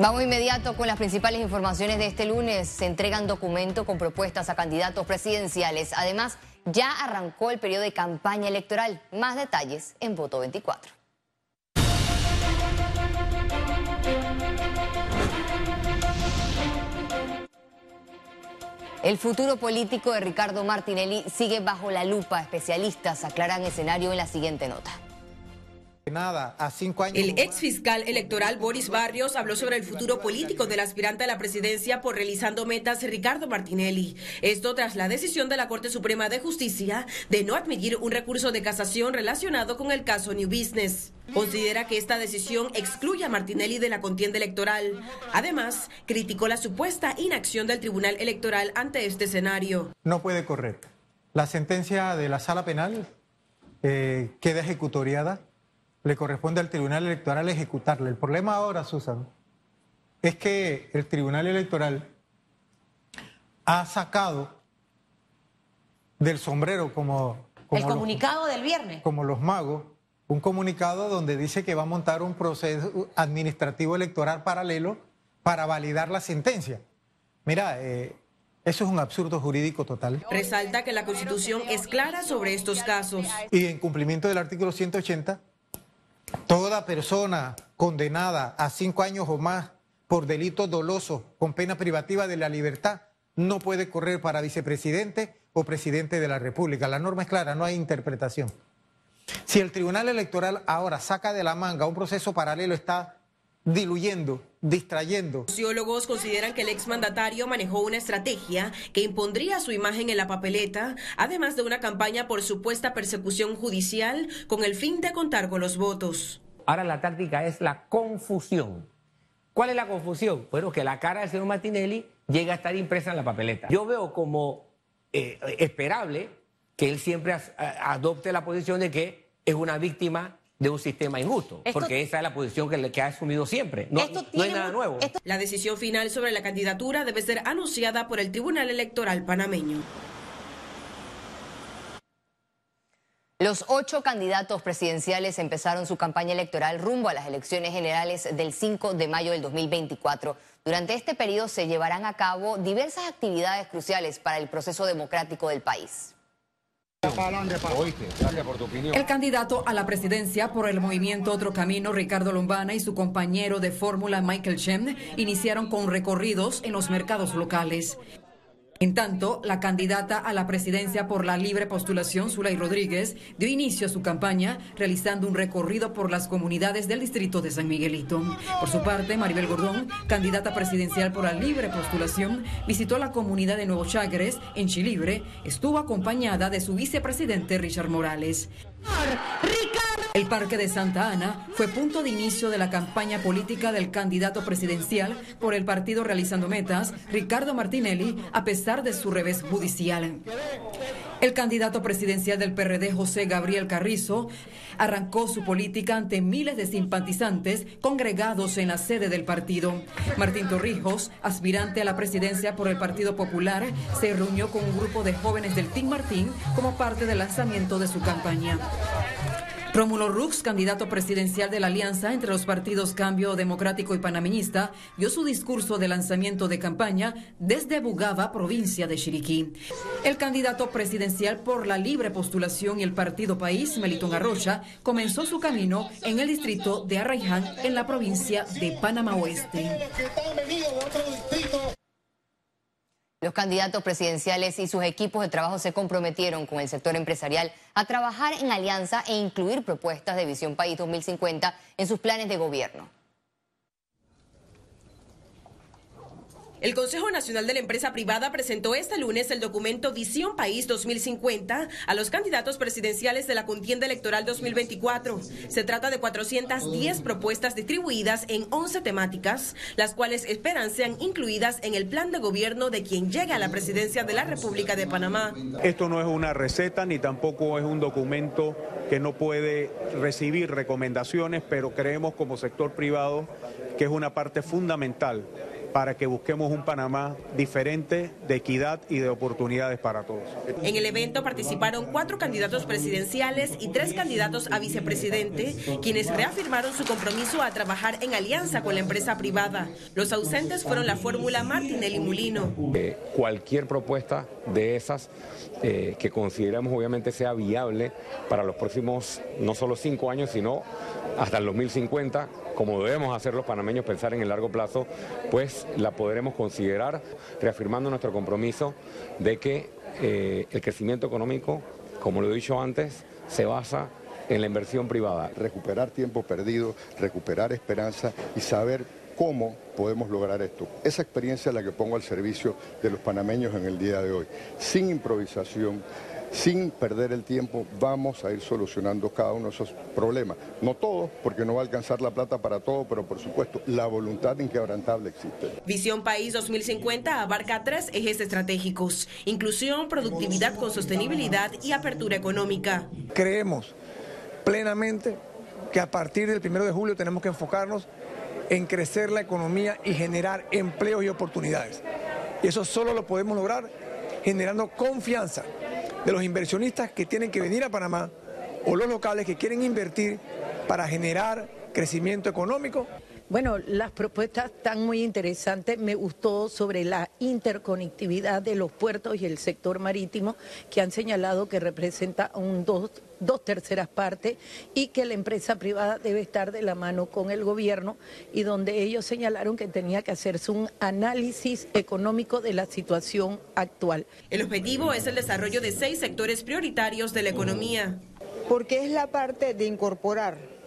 Vamos inmediato con las principales informaciones de este lunes. Se entregan documentos con propuestas a candidatos presidenciales. Además, ya arrancó el periodo de campaña electoral. Más detalles en Voto 24. El futuro político de Ricardo Martinelli sigue bajo la lupa. Especialistas aclaran escenario en la siguiente nota. Nada, a cinco años. El ex fiscal electoral Boris Barrios habló sobre el futuro político del aspirante a la presidencia por realizando metas Ricardo Martinelli. Esto tras la decisión de la Corte Suprema de Justicia de no admitir un recurso de casación relacionado con el caso New Business. Considera que esta decisión excluye a Martinelli de la contienda electoral. Además, criticó la supuesta inacción del Tribunal Electoral ante este escenario. No puede correr. La sentencia de la sala penal eh, queda ejecutoriada le corresponde al Tribunal Electoral ejecutarle. El problema ahora, Susan, es que el Tribunal Electoral ha sacado del sombrero como... el comunicado del viernes. Como los magos, un comunicado donde dice que va a montar un proceso administrativo electoral paralelo para validar la sentencia. Mira, eh, eso es un absurdo jurídico total. Resalta que la Constitución es clara sobre estos casos. Y en cumplimiento del artículo 180, Toda persona condenada a cinco años o más por delito doloso con pena privativa de la libertad no puede correr para vicepresidente o presidente de la República. La norma es clara, no hay interpretación. Si el Tribunal Electoral ahora saca de la manga un proceso paralelo, está diluyendo, distrayendo. Sociólogos consideran que el exmandatario manejó una estrategia que impondría su imagen en la papeleta, además de una campaña por supuesta persecución judicial con el fin de contar con los votos. Ahora la táctica es la confusión. ¿Cuál es la confusión? Bueno, que la cara del señor Martinelli llega a estar impresa en la papeleta. Yo veo como eh, esperable que él siempre adopte la posición de que es una víctima de un sistema injusto, porque esa es la posición que, que ha asumido siempre. No, no hay nada nuevo. La decisión final sobre la candidatura debe ser anunciada por el Tribunal Electoral panameño. Los ocho candidatos presidenciales empezaron su campaña electoral rumbo a las elecciones generales del 5 de mayo del 2024. Durante este periodo se llevarán a cabo diversas actividades cruciales para el proceso democrático del país. El candidato a la presidencia por el movimiento Otro Camino, Ricardo Lombana, y su compañero de fórmula, Michael Shem, iniciaron con recorridos en los mercados locales. En tanto, la candidata a la presidencia por la libre postulación, Zulay Rodríguez, dio inicio a su campaña realizando un recorrido por las comunidades del distrito de San Miguelito. Por su parte, Maribel Gordón, candidata presidencial por la libre postulación, visitó la comunidad de Nuevo Chagres, en Chilibre, estuvo acompañada de su vicepresidente Richard Morales. El Parque de Santa Ana fue punto de inicio de la campaña política del candidato presidencial por el partido Realizando Metas, Ricardo Martinelli, a pesar de su revés judicial. El candidato presidencial del PRD, José Gabriel Carrizo, arrancó su política ante miles de simpatizantes congregados en la sede del partido. Martín Torrijos, aspirante a la presidencia por el Partido Popular, se reunió con un grupo de jóvenes del Team Martín como parte del lanzamiento de su campaña. Rómulo Rux, candidato presidencial de la alianza entre los partidos Cambio Democrático y Panameñista, dio su discurso de lanzamiento de campaña desde Bugaba, provincia de Chiriquí. El candidato presidencial por la libre postulación y el partido País, Melitón Arrocha, comenzó su camino en el distrito de Arraiján, en la provincia de Panamá Oeste. Los candidatos presidenciales y sus equipos de trabajo se comprometieron con el sector empresarial a trabajar en alianza e incluir propuestas de Visión País 2050 en sus planes de gobierno. El Consejo Nacional de la Empresa Privada presentó este lunes el documento Visión País 2050 a los candidatos presidenciales de la contienda electoral 2024. Se trata de 410 propuestas distribuidas en 11 temáticas, las cuales esperan sean incluidas en el plan de gobierno de quien llegue a la presidencia de la República de Panamá. Esto no es una receta ni tampoco es un documento que no puede recibir recomendaciones, pero creemos como sector privado que es una parte fundamental para que busquemos un Panamá diferente, de equidad y de oportunidades para todos. En el evento participaron cuatro candidatos presidenciales y tres candidatos a vicepresidente, quienes reafirmaron su compromiso a trabajar en alianza con la empresa privada. Los ausentes fueron la fórmula Martinelli Mulino. Eh, cualquier propuesta de esas eh, que consideramos obviamente sea viable para los próximos no solo cinco años, sino hasta el 2050, como debemos hacer los panameños pensar en el largo plazo, pues la podremos considerar, reafirmando nuestro compromiso de que eh, el crecimiento económico, como lo he dicho antes, se basa en la inversión privada. Recuperar tiempo perdido, recuperar esperanza y saber cómo podemos lograr esto. Esa experiencia es la que pongo al servicio de los panameños en el día de hoy. Sin improvisación, sin perder el tiempo, vamos a ir solucionando cada uno de esos problemas. No todos, porque no va a alcanzar la plata para todo, pero por supuesto, la voluntad inquebrantable existe. Visión País 2050 abarca tres ejes estratégicos, inclusión, productividad con sostenibilidad y apertura económica. Creemos plenamente que a partir del primero de julio tenemos que enfocarnos en crecer la economía y generar empleos y oportunidades. Y eso solo lo podemos lograr generando confianza de los inversionistas que tienen que venir a Panamá o los locales que quieren invertir para generar crecimiento económico bueno, las propuestas están muy interesantes. Me gustó sobre la interconectividad de los puertos y el sector marítimo, que han señalado que representa un dos, dos terceras partes y que la empresa privada debe estar de la mano con el gobierno y donde ellos señalaron que tenía que hacerse un análisis económico de la situación actual. El objetivo es el desarrollo de seis sectores prioritarios de la economía. Porque es la parte de incorporar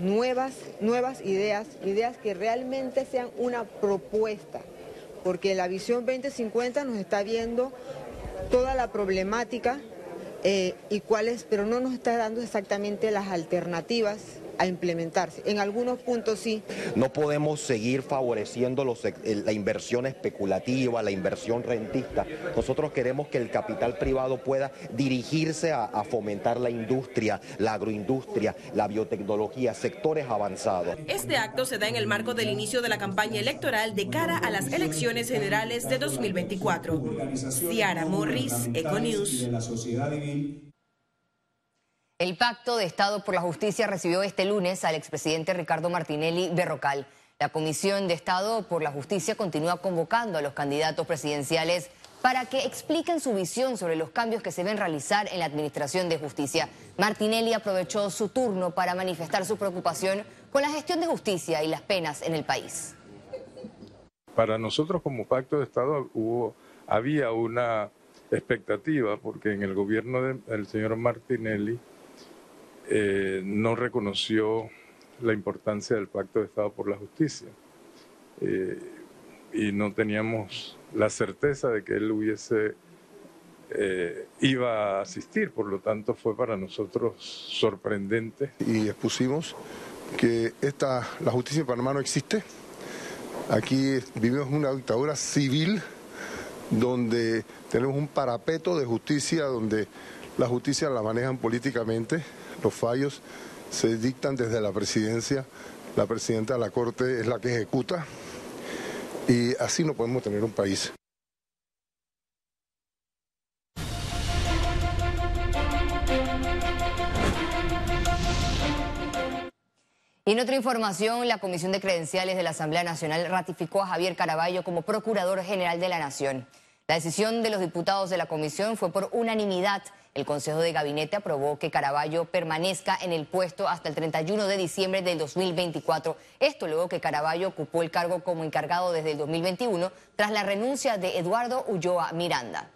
nuevas, nuevas ideas, ideas que realmente sean una propuesta, porque la visión 2050 nos está viendo toda la problemática eh, y cuáles, pero no nos está dando exactamente las alternativas a implementarse. En algunos puntos sí. No podemos seguir favoreciendo los, la inversión especulativa, la inversión rentista. Nosotros queremos que el capital privado pueda dirigirse a, a fomentar la industria, la agroindustria, la biotecnología, sectores avanzados. Este acto se da en el marco del inicio de la campaña electoral de cara a las elecciones generales de 2024. Ciara Morris, Econews. El Pacto de Estado por la Justicia recibió este lunes al expresidente Ricardo Martinelli Berrocal. La Comisión de Estado por la Justicia continúa convocando a los candidatos presidenciales para que expliquen su visión sobre los cambios que se deben realizar en la Administración de Justicia. Martinelli aprovechó su turno para manifestar su preocupación con la gestión de justicia y las penas en el país. Para nosotros como Pacto de Estado hubo, había una expectativa porque en el gobierno del señor Martinelli eh, no reconoció la importancia del Pacto de Estado por la Justicia. Eh, y no teníamos la certeza de que él hubiese eh, iba a asistir, por lo tanto fue para nosotros sorprendente. Y expusimos que esta, la justicia en Panamá no existe. Aquí vivimos una dictadura civil donde tenemos un parapeto de justicia, donde la justicia la manejan políticamente los fallos se dictan desde la presidencia, la presidenta de la Corte es la que ejecuta y así no podemos tener un país. Y en otra información, la Comisión de Credenciales de la Asamblea Nacional ratificó a Javier Caraballo como Procurador General de la Nación. La decisión de los diputados de la comisión fue por unanimidad el Consejo de Gabinete aprobó que Caraballo permanezca en el puesto hasta el 31 de diciembre del 2024. Esto luego que Caraballo ocupó el cargo como encargado desde el 2021 tras la renuncia de Eduardo Ulloa Miranda.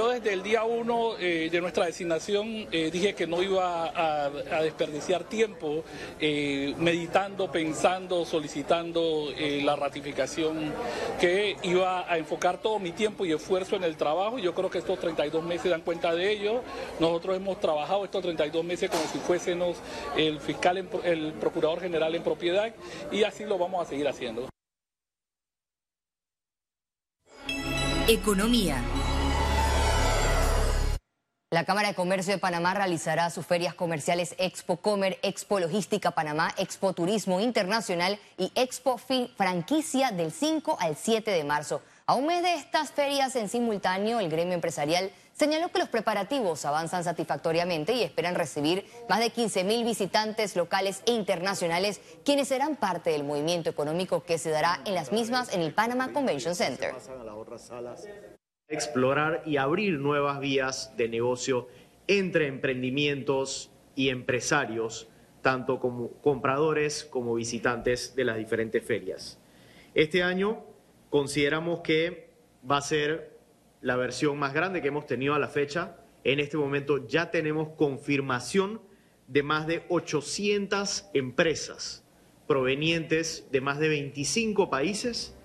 Yo desde el día uno eh, de nuestra designación eh, dije que no iba a, desperdiciar tiempo eh, meditando, pensando, solicitando la ratificación, que iba a enfocar todo mi tiempo y esfuerzo en el trabajo. Yo creo que estos 32 meses dan cuenta de ello. Nosotros hemos trabajado estos 32 meses como si fuésemos el fiscal, el procurador general en propiedad y así lo vamos a seguir haciendo. Economía. La Cámara de Comercio de Panamá realizará sus ferias comerciales Expo Comer, Expo Logística Panamá, Expo Turismo Internacional y Expo Franquicia del 5 al 7 de marzo. A un mes de estas ferias en simultáneo, el gremio empresarial señaló que los preparativos avanzan satisfactoriamente y esperan recibir más de 15 mil visitantes locales e internacionales, quienes serán parte del movimiento económico que se dará en las mismas en el Panama Convention Center explorar y abrir nuevas vías de negocio entre emprendimientos y empresarios, tanto como compradores como visitantes de las diferentes ferias. Este año consideramos que va a ser la versión más grande que hemos tenido a la fecha. En este momento ya tenemos confirmación de más de 800 empresas provenientes de más de 25 países